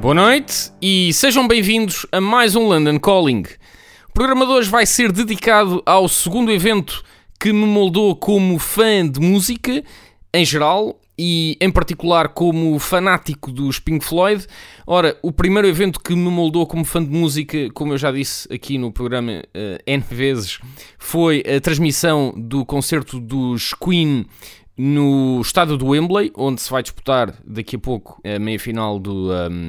Boa noite e sejam bem-vindos a mais um London Calling. O programa de hoje vai ser dedicado ao segundo evento que me moldou como fã de música em geral e em particular como fanático dos Pink Floyd. Ora, o primeiro evento que me moldou como fã de música, como eu já disse aqui no programa eh, N vezes, foi a transmissão do concerto dos Queen no estádio do Wembley, onde se vai disputar daqui a pouco a meia-final do, um,